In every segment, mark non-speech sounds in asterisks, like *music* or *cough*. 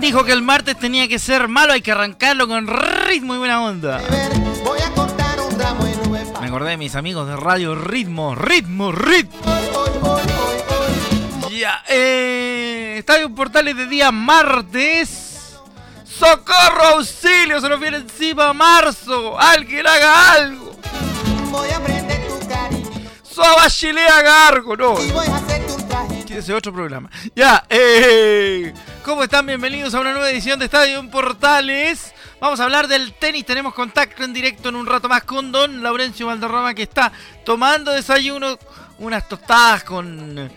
¿Quién dijo que el martes tenía que ser malo? Hay que arrancarlo con ritmo y buena onda. Me acordé de mis amigos de Radio Ritmo, Ritmo, Ritmo. Ya, eh, Estadio Portales de día martes. ¡Socorro, auxilio! Se nos viene encima marzo. ¡Alguien haga algo! Voy a aprender tu cariño. ¡Soba chilea gargo! No. Y voy a hacerte un traje. Otro programa. Ya, eh, ¿cómo están? Bienvenidos a una nueva edición de Estadio en Portales. Vamos a hablar del tenis. Tenemos contacto en directo en un rato más con Don Laurencio Valderrama que está tomando desayuno, unas tostadas con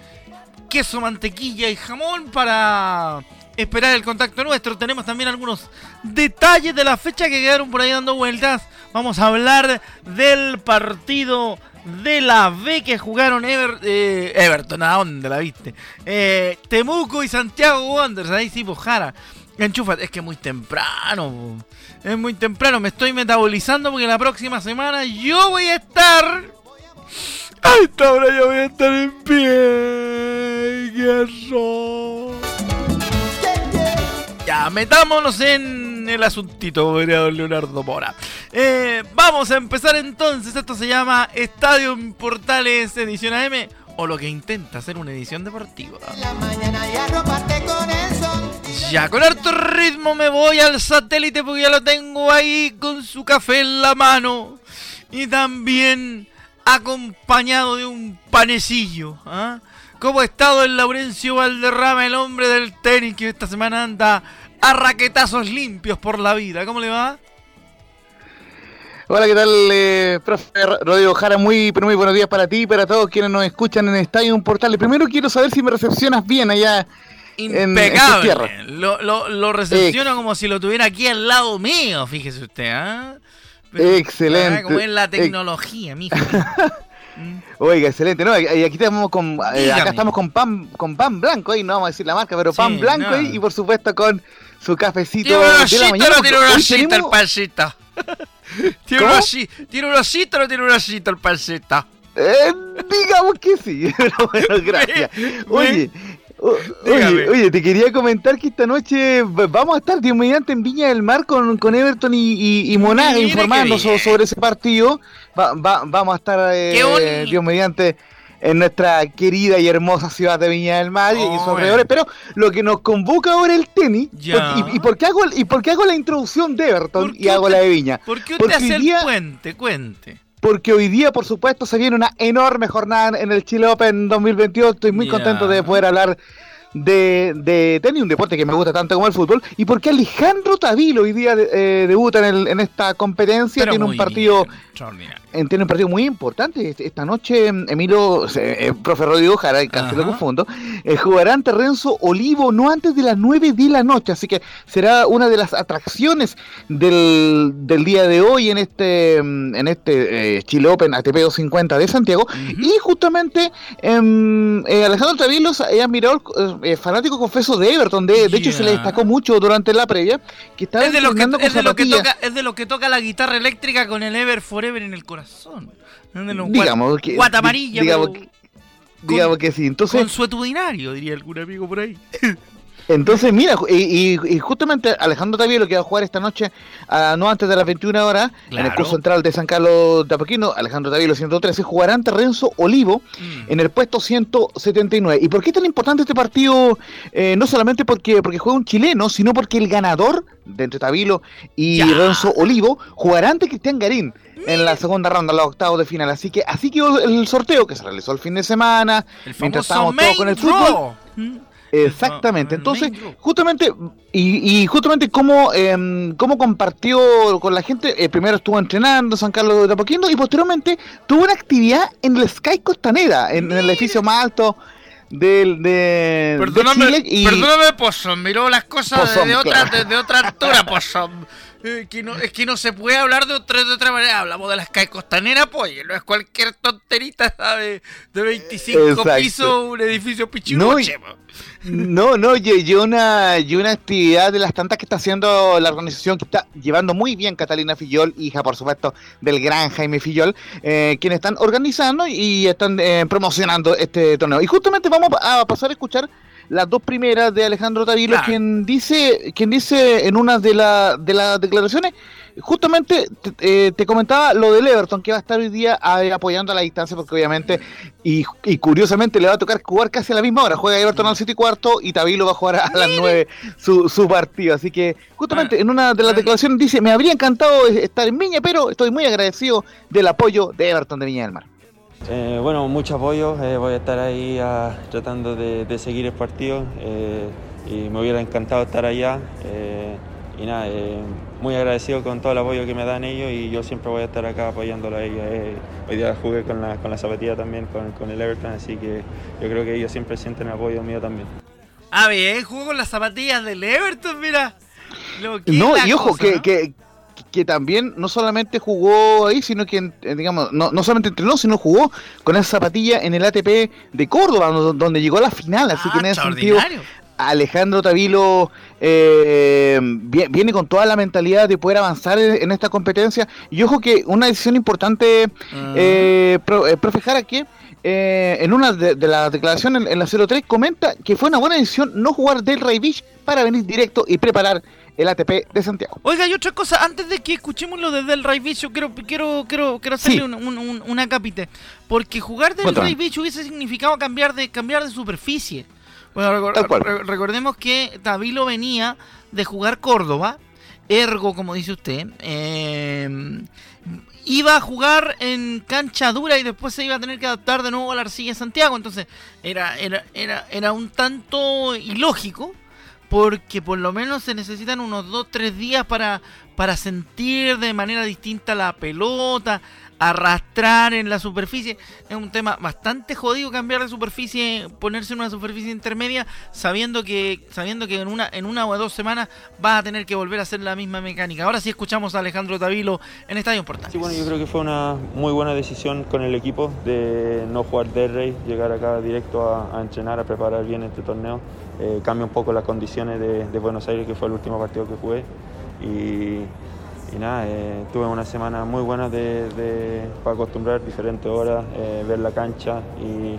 queso, mantequilla y jamón para esperar el contacto nuestro. Tenemos también algunos detalles de la fecha que quedaron por ahí dando vueltas. Vamos a hablar del partido de la B que jugaron Ever- eh, Everton, ¿a dónde la viste? Eh, Temuco y Santiago Wanderers, ahí sí, pues Jara. Enchufa, es que muy temprano, es muy temprano, me estoy metabolizando porque la próxima semana yo voy a estar... A esta hora yo voy a estar en pie, qué. Ya, metámonos en el asuntito, don Leonardo Mora. Eh, vamos a empezar entonces. Esto se llama Estadio Portales Edición AM, o lo que intenta ser una edición deportiva. La mañana y arroparte con el sol. Ya, con harto ritmo me voy al satélite porque ya lo tengo ahí con su café en la mano. Y también acompañado de un panecillo. ¿ah? ¿Cómo ha estado el Laurencio Valderrama, el hombre del tenis que esta semana anda a raquetazos limpios por la vida? ¿Cómo le va? Hola, ¿qué tal, eh, profe Rodrigo Jara? Muy, pero muy buenos días para ti y para todos quienes nos escuchan en Estadio Portales. Primero quiero saber si me recepcionas bien allá. en- en Impecable. tierras. lo, lo, lo recepciona como si lo tuviera aquí al lado mío, fíjese usted. ¿ah? Excelente. Ah, como es la Eh, tecnología, mijo. *laughs* Oiga, excelente. No, y y aquí estamos con, eh, acá estamos con pan, con pan blanco ahí, no vamos a decir la marca, pero Sí, pan blanco no. ahí y por supuesto con su cafecito Tiene un de la mañana. no tiene un hoy osito el tenemos- pancito. *laughs* Tiene un, ¿Cómo? osi- tiene un osito, no tiene un osito el pancito. Eh, digamos que sí, *laughs* pero bueno, gracias. *laughs* Oye, o- oye, oye, te quería comentar que esta noche vamos a estar, Dios mediante, en Viña del Mar con, con Everton y, y, y Monaga Mire informando sobre ese partido. Va- va- vamos a estar, eh. Dios mediante, en nuestra querida y hermosa ciudad de Viña del Mar y- y Oh, sus bueno. alrededores. Pero lo que nos convoca ahora el tenis. Ya. porque- y, y por qué hago, ¿Y por qué hago la introducción de Everton ¿Por y hago la de Viña? ¿Por qué usted Porque hace hoy el día- puente? Cuente. porque hoy día, por supuesto, se viene una enorme jornada en el Chile Open 2022. Estoy muy contento de poder hablar de, de tenis, un deporte que me gusta tanto como el fútbol. Y porque Alejandro Tavilo hoy día eh, debuta en, el- en esta competencia. Pero tiene un partido bien, eh, tiene un partido muy importante. Est- Esta noche, em, Emilio, eh, profe Rodrigo Jara, casi lo confundo, eh, jugará ante Renzo Olivo no antes de las 9 de la noche. Así que será una de las atracciones del, del día de hoy en este em, en este eh, Chile Open ATP 250 de Santiago. Y justamente em, eh, Alejandro Tavilo es admirador, eh, fanático confeso de Everton. De, de hecho, se le destacó mucho durante la previa que estaba Es de, lo que, es, de lo que toca, es de lo que toca la guitarra eléctrica con el Ever Forever en el corazón. De los Digamos que- guata amarilla, digamos pero Digamos que sí. Entonces, consuetudinario, diría algún amigo por ahí. *laughs* Entonces, mira, y, y- y justamente Alejandro Tavielo que va a jugar esta noche, ah, no antes de las 21 horas, en el curso central de San Carlos de Apoquino, Alejandro Tavielo 113, jugará ante Renzo Olivo Mm. en el puesto 179. ¿Y por qué es tan importante este partido? Eh, no solamente porque, porque juega un chileno, sino porque el ganador de entre Tavilo y Ya. Renzo Olivo jugará ante Cristian Garín en la segunda ronda, los octavos de final. Así que así quedó el sorteo que se realizó el fin de semana, El mientras estábamos todos con el fútbol. Mm. Exactamente. Entonces, justamente, y, y justamente cómo, em, cómo compartió con la gente, eh, primero estuvo entrenando en San Carlos de Apoquindo y posteriormente tuvo una actividad en el Sky Costanera, en, en el edificio más alto del de, de Perdóname, Chile y perdóname, Pozón, miró las cosas Pozón, de, otra, claro. de, de otra altura, Pozón. Eh, que no, es que no se puede hablar de otra, de otra manera. Hablamos de las calles costaneras, pues, no es cualquier tonterita ¿sabe? de 25 Exacto. pisos, un edificio No, pichiruche. po. No, no, y, una, y una actividad de las tantas que está haciendo la organización que está llevando muy bien Catalina Fillol, hija por supuesto del gran Jaime Fillol, eh, quienes están organizando y están eh, promocionando este torneo. Y justamente vamos a pasar a escuchar las dos primeras de Alejandro Tavilo, Claro. quien dice, quien dice en una de, la, de las declaraciones, justamente te, eh, te comentaba lo del Everton, que va a estar hoy día eh, apoyando a la distancia, porque obviamente, y, y curiosamente le va a tocar jugar casi a la misma hora, juega Everton al 7 y cuarto y Tavilo va a jugar a las 9 su, su partido, así que justamente en una de las declaraciones dice, me habría encantado estar en Viña, pero estoy muy agradecido del apoyo de Everton de Viña del Mar. Eh, bueno, mucho apoyo. eh, voy a estar ahí ah, tratando de, de seguir el partido eh, y me hubiera encantado estar allá. Y nada, eh, muy agradecido con todo el apoyo que me dan ellos y yo siempre voy a estar acá apoyándolo a ellos. eh. hoy día jugué con la, con la zapatilla también, con, con el Everton, así que yo creo que ellos siempre sienten apoyo mío también. Ah, bien, jugó con las zapatillas del Everton, mira. Lo que No, y ojo, cosa, que, ¿no? que, que también no solamente jugó ahí, sino que, digamos, no, no solamente entrenó, sino jugó con esa zapatilla en el ATP de Córdoba, do- donde llegó a la final. Así Ah, que en ese sentido, extraordinario. Alejandro Tavilo eh, vi- viene con toda la mentalidad de poder avanzar en, esta competencia. Y ojo que una decisión importante, eh, pro, eh, profe Jara, que eh, en una de, de las declaraciones en, en la 03 comenta que fue una buena decisión no jugar del Ray Beach para venir directo y preparar el ATP de Santiago. Oiga, y otra cosa, antes de que escuchemos lo de Del Ray Beach, yo quiero, quiero, quiero, quiero hacerle Sí. un, un, un- un acápite. Porque jugar Del. Ray Beach hubiese significado cambiar de, cambiar de superficie. Bueno, recordemos que Tavilo venía de jugar Córdoba, ergo, como dice usted, eh, iba a jugar en cancha dura y después se iba a tener que adaptar de nuevo a la arcilla de Santiago. Entonces, era, era, era, era un tanto ilógico porque por lo menos se necesitan unos 2-3 días para, para sentir de manera distinta la pelota, arrastrar en la superficie. Es un tema bastante jodido cambiar de superficie, ponerse en una superficie intermedia, sabiendo que, sabiendo que en una, en una o dos semanas vas a tener que volver a hacer la misma mecánica. Ahora sí escuchamos a Alejandro Tavilo en Estadio Portales. Sí, bueno, yo creo que fue una muy buena decisión con el equipo de no jugar de rey, llegar acá directo a, entrenar, a preparar bien este torneo. Eh, cambia un poco las condiciones de, Buenos Aires, que fue el último partido que jugué. Y nada, eh, tuve una semana muy buena de, de- para acostumbrar diferentes horas, eh, ver la cancha y,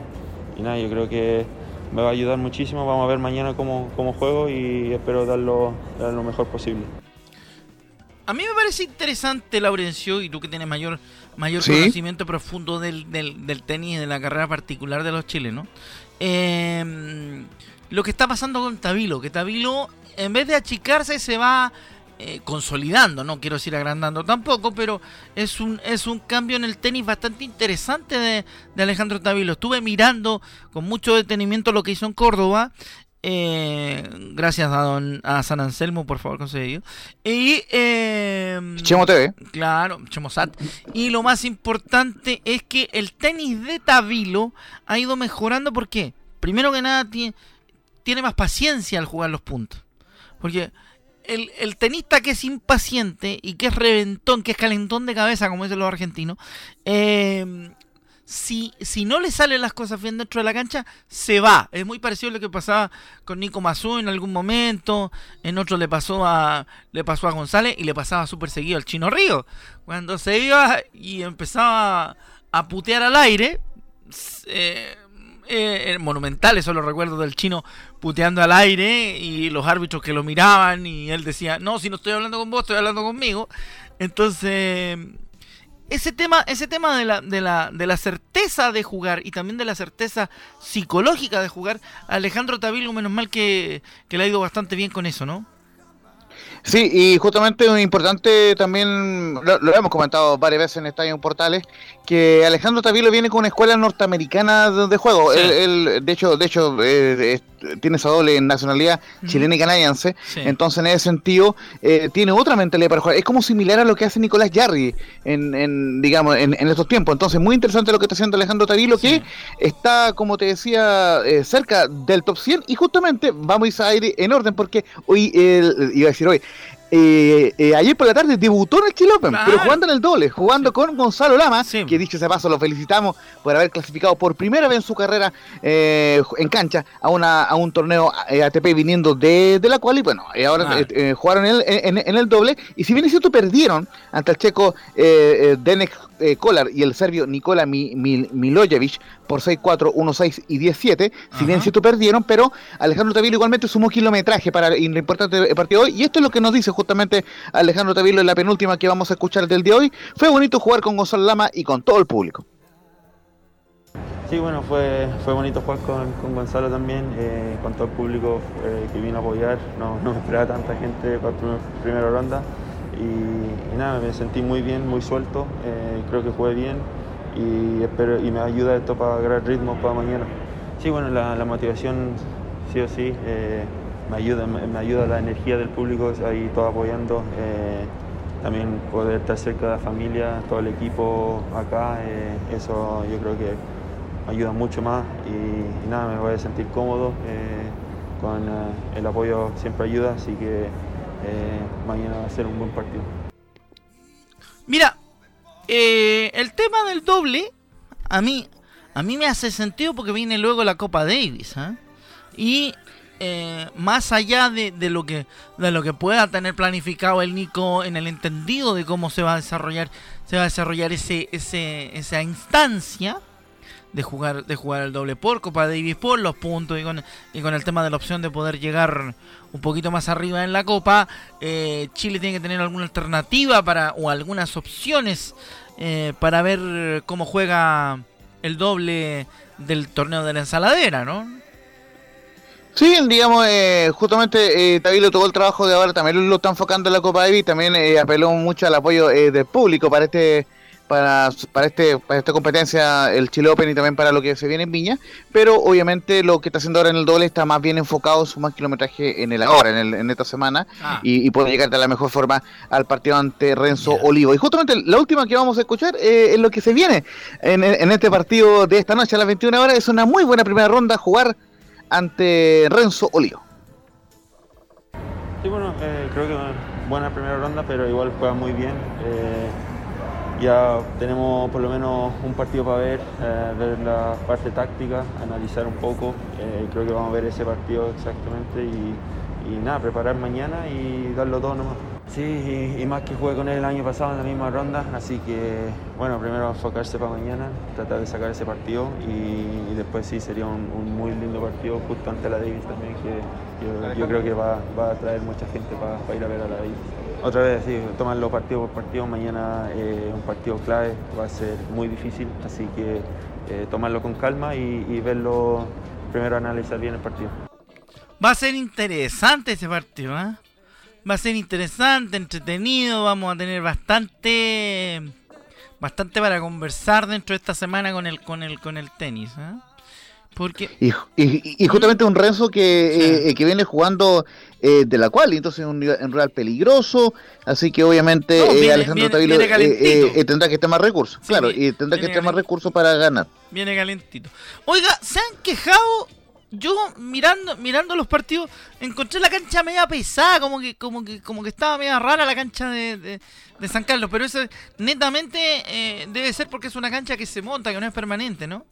y nada, yo creo que me va a ayudar muchísimo. Vamos a ver mañana cómo, cómo juego y espero dar lo, dar lo mejor posible. A mí me parece interesante, Laurencio, y tú que tienes mayor, mayor Sí. conocimiento profundo del, del, del tenis, de la carrera particular de los chilenos, eh, lo que está pasando con Tabilo, que Tabilo, en vez de achicarse, se va eh, consolidando, no quiero decir agrandando tampoco, pero es un, es un cambio en el tenis bastante interesante de, de Alejandro Tabilo. Estuve mirando con mucho detenimiento lo que hizo en Córdoba. eh, gracias a don a San Anselmo por favor concedido y eh, Chemo TV. Claro, Chemosat. Y lo más importante es que el tenis de Tabilo ha ido mejorando. ¿Por qué? Primero que nada, tiene, tiene más paciencia al jugar los puntos. Porque el, el tenista que es impaciente y que es reventón, que es calentón de cabeza, como dicen los argentinos, eh, si, si no le salen las cosas bien dentro de la cancha, se va. Es muy parecido a lo que pasaba con Nico Mazú en algún momento. En otro le pasó a le pasó a González y le pasaba súper seguido al Chino Río. Cuando se iba y empezaba a putear al aire, eh, eh, eh, monumental, eso lo recuerdo del chino puteando al aire y los árbitros que lo miraban y él decía, no, si no estoy hablando con vos, estoy hablando conmigo. Entonces, ese tema, ese tema de la, de la, de la certeza de jugar y también de la certeza psicológica de jugar, Alejandro Tavilo, menos mal que, que le ha ido bastante bien con eso, ¿no? Sí, y justamente un importante también, lo, lo hemos comentado varias veces en Estadio Portales, que Alejandro Tavilo viene con una escuela norteamericana de, de juego. Sí. Él, él, de hecho, de hecho eh, tiene esa doble nacionalidad chilena y canadiense. Sí. Entonces, en ese sentido, eh, tiene otra mentalidad para jugar. Es como similar a lo que hace Nicolás Jarry en, en, digamos, en, en estos tiempos. Entonces, muy interesante lo que está haciendo Alejandro Tavilo, Sí. que está, como te decía, eh, cerca del top 100. Y justamente vamos a ir en orden, porque hoy, el- iba a decir hoy, eh, eh, ayer por la tarde debutó en el Chile Open, Claro. pero jugando en el doble, jugando con Gonzalo Lama, Sí. que dicho ese paso lo felicitamos por haber clasificado por primera vez en su carrera eh, en cancha a una a un torneo ATP viniendo de, de la cual y bueno, ahora eh, jugaron en el, en, en el doble y si bien es cierto perdieron ante el checo Denek Kolar y el serbio Nikola Mi- Mi- Milojevic por 6-4, 1-6 y 10-7, si bien cierto perdieron, pero Alejandro Tavilo igualmente sumó kilometraje para el importante partido de hoy y esto es lo que nos dice justamente Alejandro Tavilo en la penúltima que vamos a escuchar del día de hoy. Fue bonito jugar con Gonzalo Lama y con todo el público. Sí, bueno, fue, fue bonito jugar con, con Gonzalo también, eh, con todo el público eh, que vino a apoyar. No, no me esperaba tanta gente para la primer- primera ronda. Y, y nada, me sentí muy bien, muy suelto. eh, creo que jugué bien y, espero, y me ayuda esto para agarrar ritmo para mañana. Sí, bueno, la, motivación sí o sí eh, me, ayuda, me, ayuda la energía del público ahí todo apoyando. eh, también poder estar cerca de la familia, todo el equipo acá, eh, eso yo creo que ayuda mucho más y, y nada, me voy a sentir cómodo, con el apoyo siempre ayuda, así que mañana va a ser un buen partido. Eh, el tema del doble, a mí, a mí me hace sentido porque viene luego la Copa Davis, ¿ah? Y eh, más allá de, de lo que de lo que pueda tener planificado el Nico en el entendido de cómo se va a desarrollar, se va a desarrollar ese, ese, esa instancia de jugar, de jugar el doble por Copa Davis por los puntos y con, y con el tema de la opción de poder llegar un poquito más arriba en la Copa, eh, Chile tiene que tener alguna alternativa para o algunas opciones eh, para ver cómo juega el doble del torneo de la ensaladera, ¿no? Sí, digamos, eh, justamente eh, Tavilo tuvo el trabajo de ahora, también lo está enfocando en la Copa Davis, también eh, apeló mucho al apoyo eh, del público para este para, para este para esta competencia el Chile Open y también para lo que se viene en Viña, pero obviamente lo que está haciendo ahora en el doble está más bien enfocado su más kilometraje en el ahora, en, el, en esta semana Ah. y, y puede llegar de la mejor forma al partido ante Renzo. Olivo. Y justamente la última que vamos a escuchar eh, es lo que se viene en, en este partido de esta noche a las 21 horas, es una muy buena primera ronda jugar ante Renzo Olivo. Sí, bueno, eh, creo que buena primera ronda, pero igual juega muy bien. Eh, ya tenemos por lo menos un partido para ver, eh, ver la parte táctica, analizar un poco. Eh, creo que vamos a ver ese partido exactamente y, nada, preparar mañana y darlo todo nomás. Sí, y, más que jugué con él el año pasado en la misma ronda, así que bueno, primero enfocarse para mañana, tratar de sacar ese partido y, después sí sería un, muy lindo partido justo ante la Davis también, que, yo creo que va, va a traer mucha gente para ir a ver a la Davis. Otra vez, sí, tomarlo partido por partido, mañana eh, un partido clave, va a ser muy difícil, así que eh, tomarlo con calma y, y verlo, primero analizar bien el partido. Va a ser interesante ese partido, ¿ah? Va a ser interesante, entretenido, vamos a tener bastante bastante para conversar dentro de esta semana con el con el con el tenis, ¿ah? Porque Y, y- y justamente un Renzo que, Sí. eh, eh, que viene jugando eh, de la cual, entonces un, un real peligroso, así que obviamente No, eh, Alejandro viene- Tavilo viene eh, eh, tendrá que tener más recursos, Sí, claro, y tendrá que tener más recursos para ganar. viene calentito. Oiga, se han quejado. Yo mirando mirando los partidos encontré la cancha media pesada, como que como que como que estaba media rara la cancha de, de- de San Carlos, pero eso netamente eh, debe ser porque es una cancha que se monta, que no es permanente, ¿no?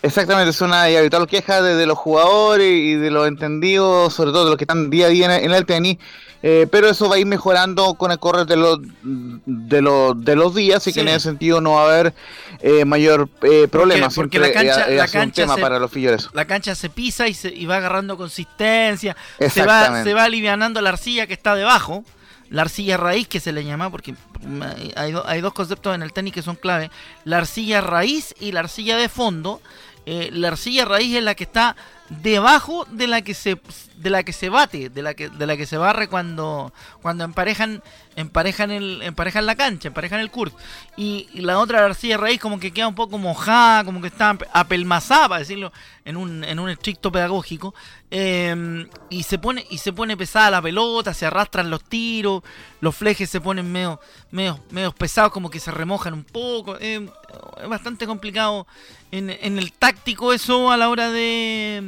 Exactamente, es una y habitual queja de, de los jugadores y de los entendidos, sobre todo de los que están día a día en, en el tenis, eh, pero eso va a ir mejorando con el correr de los de los de los días, así que en ese sentido no va a haber eh, mayor eh, problema. porque Siempre la cancha- la un tema se- para los filleros. La cancha se pisa y, se, y va agarrando consistencia, se va, se va alivianando la arcilla que está debajo, la arcilla raíz que se le llama, porque mm, hay, do- hay dos conceptos en el tenis que son clave, la arcilla raíz y la arcilla de fondo. Eh, la arcilla raíz es la que está debajo de la que se de la que se bate, de la que de la que se barre cuando cuando emparejan emparejan el emparejan la cancha, emparejan el Kurt. Y, la otra arcilla raíz como que queda un poco mojada, como que está apelmazada, para decirlo en un, en un estricto pedagógico. eh, y se pone y se pone pesada la pelota, se arrastran los tiros, los flejes se ponen medio medio, medio pesados, como que se remojan un poco. eh, es bastante complicado en, en el táctico eso a la hora de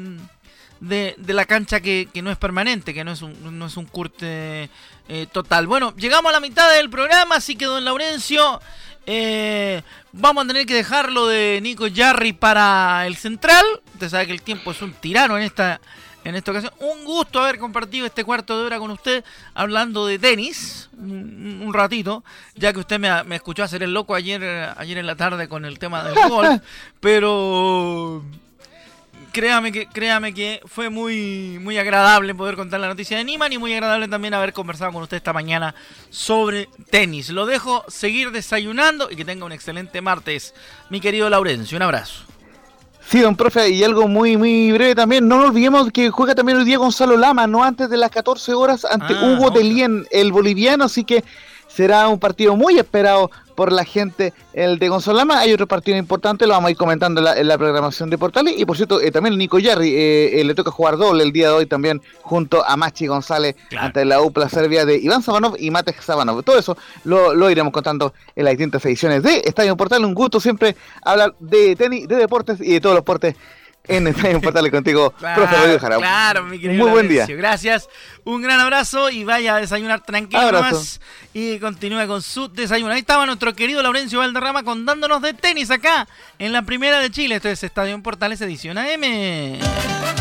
de, de la cancha que, que no es permanente, que no es un, no es un curte eh, total. Bueno, llegamos a la mitad del programa, así que don Laurencio, eh, vamos a tener que dejarlo de Nico Jarry para el central. Usted sabe que el tiempo es un tirano en esta, en esta ocasión. Un gusto haber compartido este cuarto de hora con usted hablando de tenis un, un ratito, ya que usted me, me, escuchó hacer el loco ayer, ayer en la tarde con el tema del golf, *laughs* pero créame que, créame que fue muy, muy agradable poder contar la noticia de Niman y muy agradable también haber conversado con usted esta mañana sobre tenis. Lo dejo seguir desayunando y que tenga un excelente martes, mi querido Laurencio. Un abrazo. Sí, don profe, y algo muy muy breve también. No nos olvidemos que juega también hoy día Gonzalo Lama, no antes de las 14 horas ante ah, Hugo okay. Delien, el boliviano, así que será un partido muy esperado por la gente, el de Gonzalama. Hay otro partido importante, lo vamos a ir comentando en la, en la programación de Portales. Y por cierto, eh, también Nico Yarri eh, eh, le toca jugar doble el día de hoy también junto a Machi González claro. ante la UPLA Serbia de Iván Sabanov y Mate Sabanov. Todo eso lo, lo, iremos contando en las distintas ediciones de Estadio Portal. Un gusto siempre hablar de tenis, de deportes y de todos los deportes en Estadio Portales contigo, *laughs* claro, profe Rodrigo Jarabo. Claro, mi querido Muy buen día. Gracias, un gran abrazo y vaya a desayunar tranquilo más y continúe con su desayuno. Ahí estaba nuestro querido Laurencio Valderrama contándonos de tenis acá en la primera de Chile. Esto es Estadio en Portales edición AM.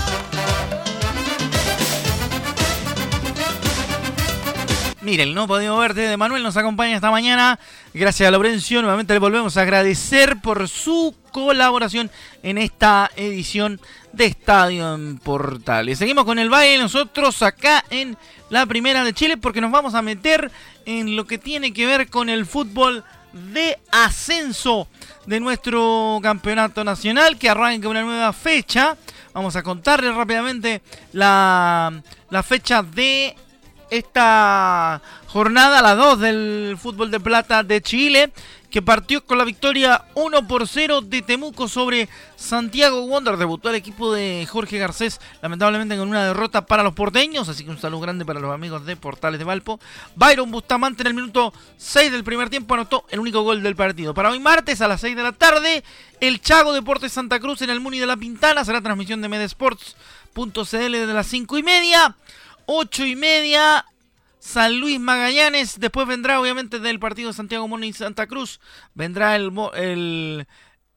Miren, no podemos verte de Manuel, nos acompaña esta mañana. Gracias a Laurencio, nuevamente le volvemos a agradecer por su colaboración en esta edición de Estadio en Portales. Seguimos con el baile nosotros acá en la Primera de Chile porque nos vamos a meter en lo que tiene que ver con el fútbol de ascenso de nuestro campeonato nacional que arranca una nueva fecha. Vamos a contarles rápidamente la, la fecha de esta jornada, la 2 del fútbol de plata de Chile, que partió con la victoria 1 por 0 de Temuco sobre Santiago Wonder. Debutó el equipo de Jorge Garcés, lamentablemente con una derrota para los porteños, así que un saludo grande para los amigos de Portales de Valpo. Byron Bustamante en el minuto 6 del primer tiempo anotó el único gol del partido. Para hoy martes a las 6 de la tarde, el Chago Deportes Santa Cruz en el Muni de la Pintana, será transmisión de Medesports.cl desde las 5 y media. 8 y media, San Luis Magallanes. Después vendrá, obviamente, del partido Santiago Mono y Santa Cruz. Vendrá el, el,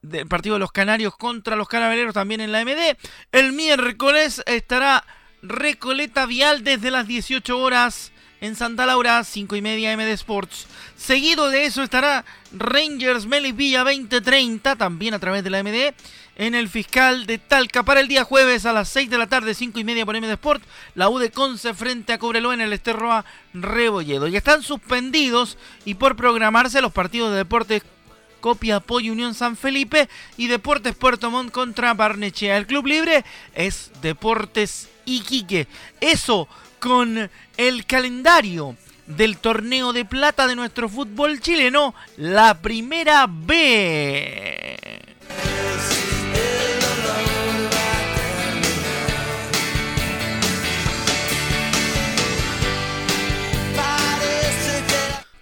el, partido de los Canarios contra los Carabineros también en la MD. El miércoles estará Recoleta Vial desde las 18 horas en Santa Laura, 5 y media MD Sports. Seguido de eso estará Rangers Melipilla 2030, también a través de la MD en el fiscal de Talca para el día jueves a las 6 de la tarde, 5 y media por MD Sport, la U de Conce frente a Cobreloa en el Esterroa Rebolledo. Y están suspendidos y por programarse los partidos de Deportes Copia Apoyo Unión San Felipe y Deportes Puerto Montt contra Barnechea. El club libre es Deportes Iquique. Eso con el calendario del torneo de plata de nuestro fútbol chileno, la primera B.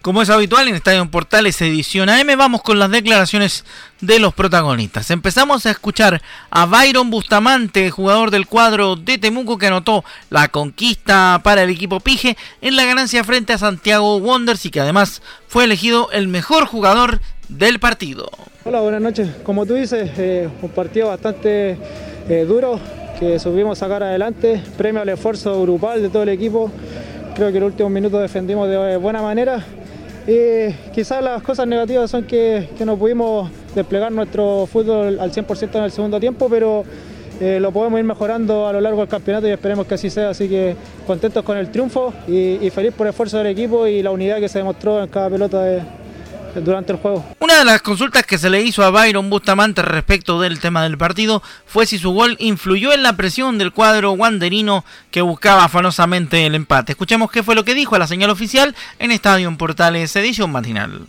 Como es habitual en Estadio Portales edición AM, vamos con las declaraciones de los protagonistas. Empezamos a escuchar a Byron Bustamante, jugador del cuadro de Temuco, que anotó la conquista para el equipo Pige en la ganancia frente a Santiago Wonders y que además fue elegido el mejor jugador del partido. Hola, buenas noches. Como tú dices, eh, un partido bastante eh, duro que supimos sacar adelante, premio al esfuerzo grupal de todo el equipo. Creo que el último minuto defendimos de buena manera y quizás las cosas negativas son que, que, no pudimos desplegar nuestro fútbol al 100% en el segundo tiempo, pero eh, lo podemos ir mejorando a lo largo del campeonato y esperemos que así sea. Así que contentos con el triunfo y, y, feliz por el esfuerzo del equipo y la unidad que se demostró en cada pelota de, durante el juego. Una de las consultas que se le hizo a Byron Bustamante respecto del tema del partido fue si su gol influyó en la presión del cuadro wanderino que buscaba afanosamente el empate. Escuchemos qué fue lo que dijo a la señal oficial en Estadio en Portales edición matinal.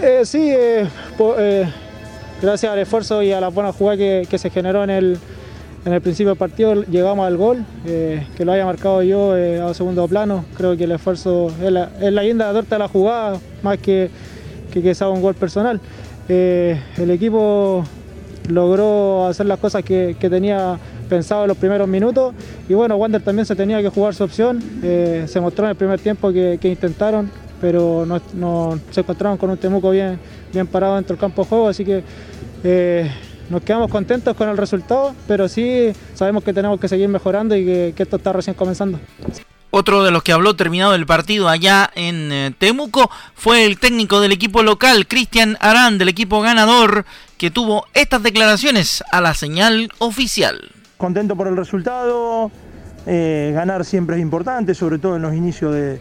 Eh, sí, eh, eh, gracias al esfuerzo y a la buena jugada que, que se generó en el, en el principio del partido llegamos al gol, eh, que lo haya marcado yo eh, a segundo plano. Creo que el esfuerzo es la, es la guinda de la jugada, más que que, sea un gol personal. Eh, el equipo logró hacer las cosas que, tenía pensado en los primeros minutos y bueno, Wander también se tenía que jugar su opción. Se mostró en el primer tiempo que, intentaron, pero no, no, se encontraron con un Temuco bien, bien parado dentro del campo de juego, así que nos quedamos contentos con el resultado, pero sí sabemos que tenemos que seguir mejorando y que, que esto está recién comenzando. Otro de los que habló terminado el partido allá en eh, Temuco fue el técnico del equipo local, Cristian Arán, del equipo ganador, que tuvo estas declaraciones a la señal oficial. Contento por el resultado, eh, ganar siempre es importante, sobre todo en los inicios de,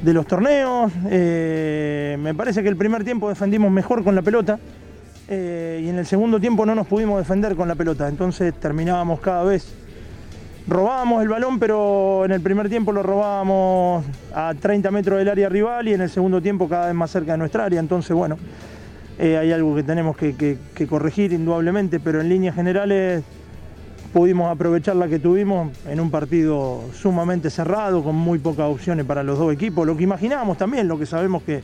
de los torneos. Eh, me parece que el primer tiempo defendimos mejor con la pelota, eh, y en el segundo tiempo no nos pudimos defender con la pelota, entonces terminábamos cada vez, robábamos el balón, pero en el primer tiempo lo robábamos a 30 metros del área rival y en el segundo tiempo cada vez más cerca de nuestra área, entonces bueno, eh, hay algo que tenemos que, que, corregir indudablemente, pero en líneas generales pudimos aprovechar la que tuvimos en un partido sumamente cerrado, con muy pocas opciones para los dos equipos, lo que imaginábamos también, lo que sabemos que,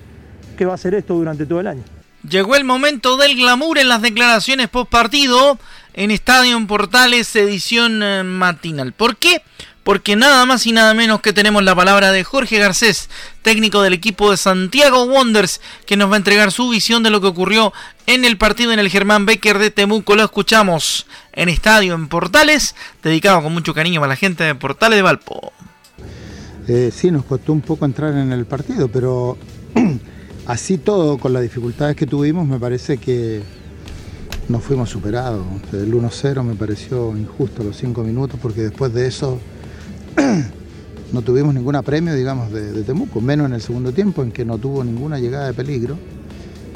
que va a ser esto durante todo el año. Llegó el momento del glamour en las declaraciones post partido en Estadio en Portales edición eh, matinal. ¿Por qué? Porque nada más y nada menos que tenemos la palabra de Jorge Garcés, técnico del equipo de Santiago Wonders, que nos va a entregar su visión de lo que ocurrió en el partido en el Germán Becker de Temuco. Lo escuchamos en Estadio en Portales, dedicado con mucho cariño para la gente de Portales de Valpo. Eh, sí, nos costó un poco entrar en el partido, pero *clears throat* así todo, con las dificultades que tuvimos, me parece que nos fuimos superados. El 1-0 me pareció injusto los 5 minutos porque después de eso *clears throat* no tuvimos ningún apremio, digamos, de, Temuco, menos en el segundo tiempo en que no tuvo ninguna llegada de peligro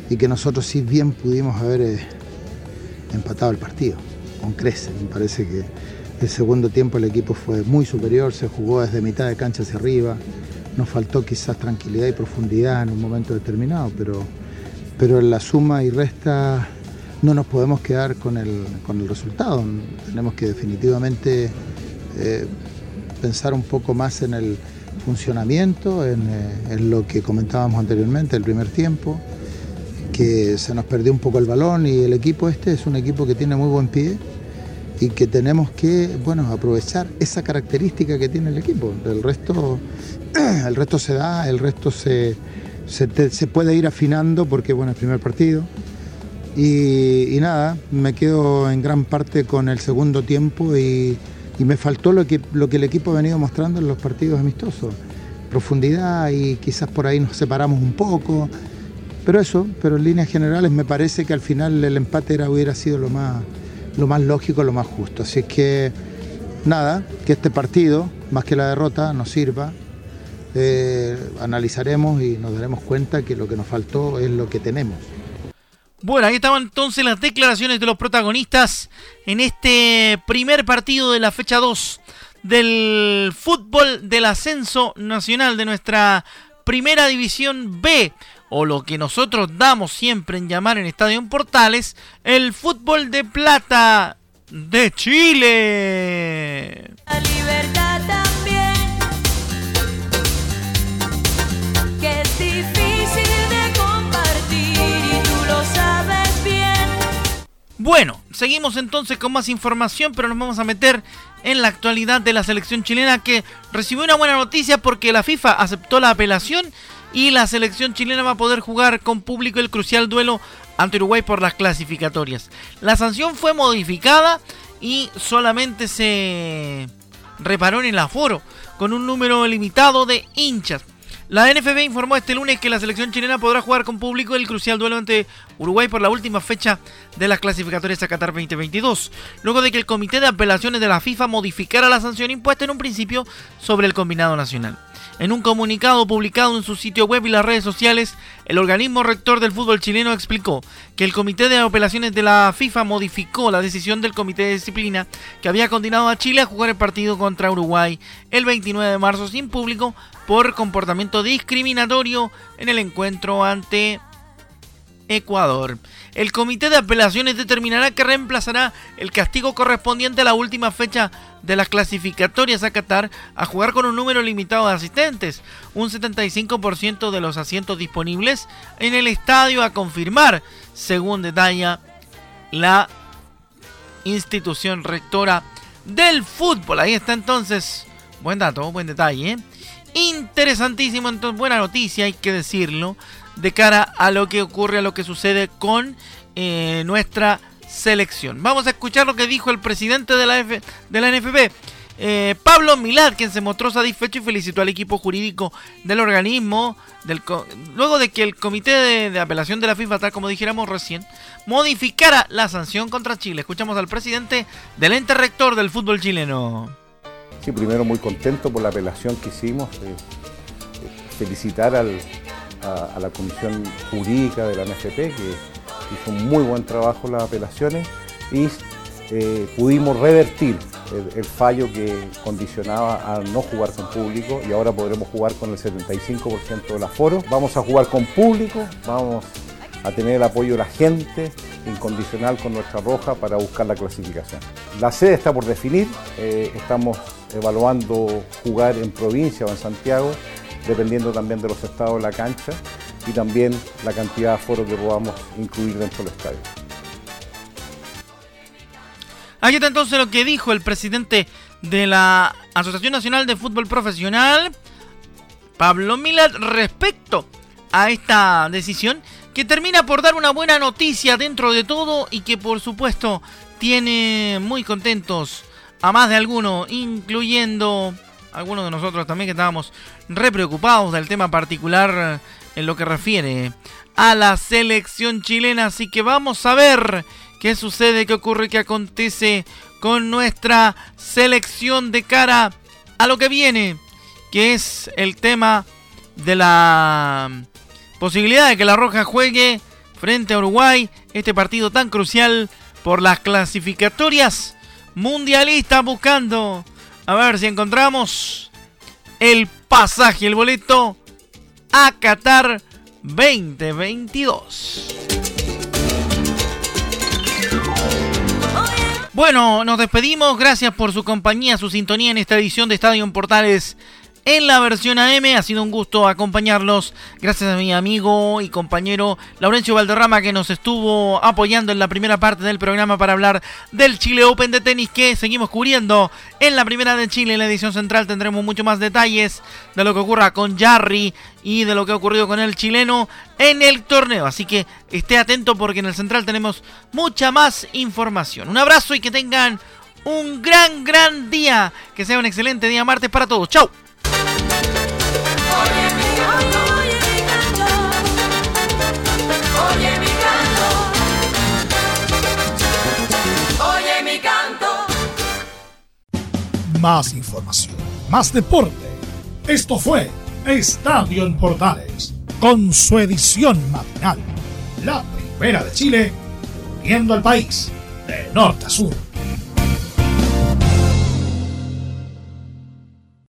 y que nosotros sí bien pudimos haber eh, empatado el partido con crece. Me parece que el segundo tiempo el equipo fue muy superior, se jugó desde mitad de cancha hacia arriba, nos faltó quizás tranquilidad y profundidad en un momento determinado, pero, pero en la suma y resta no nos podemos quedar con el, con el resultado. Tenemos que definitivamente eh, pensar un poco más en el funcionamiento, en, eh, en, lo que comentábamos anteriormente, el primer tiempo, que se nos perdió un poco el balón y el equipo este es un equipo que tiene muy buen pie y que tenemos que bueno, aprovechar esa característica que tiene el equipo. El resto, *clears throat* el resto se da, el resto se, se, puede ir afinando porque bueno, es primer partido. Y, y, nada, me quedo en gran parte con el segundo tiempo y, y me faltó lo que, lo que el equipo ha venido mostrando en los partidos amistosos. Profundidad y quizás por ahí nos separamos un poco. Pero eso, pero en líneas generales me parece que al final el empate era, hubiera sido lo más, lo más lógico, lo más justo. Así que nada, que este partido, más que la derrota, nos sirva. Eh, analizaremos y nos daremos cuenta que lo que nos faltó es lo que tenemos. Bueno, ahí estaban entonces las declaraciones de los protagonistas en este primer partido de la fecha 2 del fútbol del ascenso nacional de nuestra primera división B o lo que nosotros damos siempre en llamar en Estadio en Portales, el fútbol de plata de Chile. La libertad también, que es difícil de compartir y tú lo sabes bien. Bueno, seguimos entonces con más información, pero nos vamos a meter en la actualidad de la selección chilena que recibió una buena noticia porque la FIFA aceptó la apelación y la selección chilena va a poder jugar con público el crucial duelo ante Uruguay por las clasificatorias. La sanción fue modificada y solamente se reparó en el aforo con un número limitado de hinchas. La NFB informó este lunes que la selección chilena podrá jugar con público el crucial duelo ante Uruguay por la última fecha de las clasificatorias a Qatar 2022, luego de que el Comité de Apelaciones de la FIFA modificara la sanción impuesta en un principio sobre el combinado nacional. En un comunicado publicado en su sitio web y las redes sociales, el organismo rector del fútbol chileno explicó que el Comité de Apelaciones de la FIFA modificó la decisión del Comité de Disciplina que había condenado a Chile a jugar el partido contra Uruguay el 29 de marzo sin público por comportamiento discriminatorio en el encuentro ante Ecuador. El comité de apelaciones determinará que reemplazará el castigo correspondiente a la última fecha de las clasificatorias a Qatar a jugar con un número limitado de asistentes, un 75% de los asientos disponibles en el estadio a confirmar, según detalla la institución rectora del fútbol. Ahí está entonces, buen dato, buen detalle. ¿eh? Interesantísimo, entonces buena noticia, hay que decirlo de cara a lo que ocurre, a lo que sucede con eh, nuestra selección. Vamos a escuchar lo que dijo el presidente de la, F, de la NFP, eh, Pablo Milad, quien se mostró satisfecho y felicitó al equipo jurídico del organismo, luego de que el comité de, de, apelación de la FIFA, tal como dijéramos recién, modificara la sanción contra Chile. Escuchamos al presidente del ente rector del fútbol chileno. Sí, primero muy contento por la apelación que hicimos. Eh, felicitar al, a, la comisión jurídica de la NFP, que hizo un muy buen trabajo las apelaciones y eh, pudimos revertir el, el, fallo que condicionaba a no jugar con público y ahora podremos jugar con el 75% del aforo. Vamos a jugar con público, vamos a tener el apoyo de la gente incondicional con nuestra roja para buscar la clasificación. La sede está por definir, eh, estamos evaluando jugar en provincia o en Santiago dependiendo también de los estados de la cancha y también la cantidad de aforo que podamos incluir dentro del estadio. Aquí está entonces lo que dijo el presidente de la Asociación Nacional de Fútbol Profesional, Pablo Milad, respecto a esta decisión que termina por dar una buena noticia dentro de todo y que por supuesto tiene muy contentos a más de alguno, incluyendo algunos de nosotros también que estábamos re preocupados del tema particular en lo que refiere a la selección chilena. Así que vamos a ver qué sucede, qué ocurre, qué acontece con nuestra selección de cara a lo que viene, que es el tema de la posibilidad de que la Roja juegue frente a Uruguay este partido tan crucial por las clasificatorias mundialistas buscando a ver si encontramos el pasaje, el boleto a Qatar 2022. Bueno, nos despedimos. Gracias por su compañía, su sintonía en esta edición de Estadio Portales en la versión AM. Ha sido un gusto acompañarlos. Gracias a mi amigo y compañero Laurencio Valderrama que nos estuvo apoyando en la primera parte del programa para hablar del Chile Open de tenis que seguimos cubriendo en la primera de Chile. En la edición central tendremos mucho más detalles de lo que ocurra con Jarry y de lo que ha ocurrido con el chileno en el torneo. Así que esté atento porque en el central tenemos mucha más información. Un abrazo y que tengan un gran, gran día. Que sea un excelente día martes para todos. ¡Chao! Más información, más deporte. Esto fue Estadio en Portales, con su edición matinal. La primera de Chile, viendo al país de norte a sur.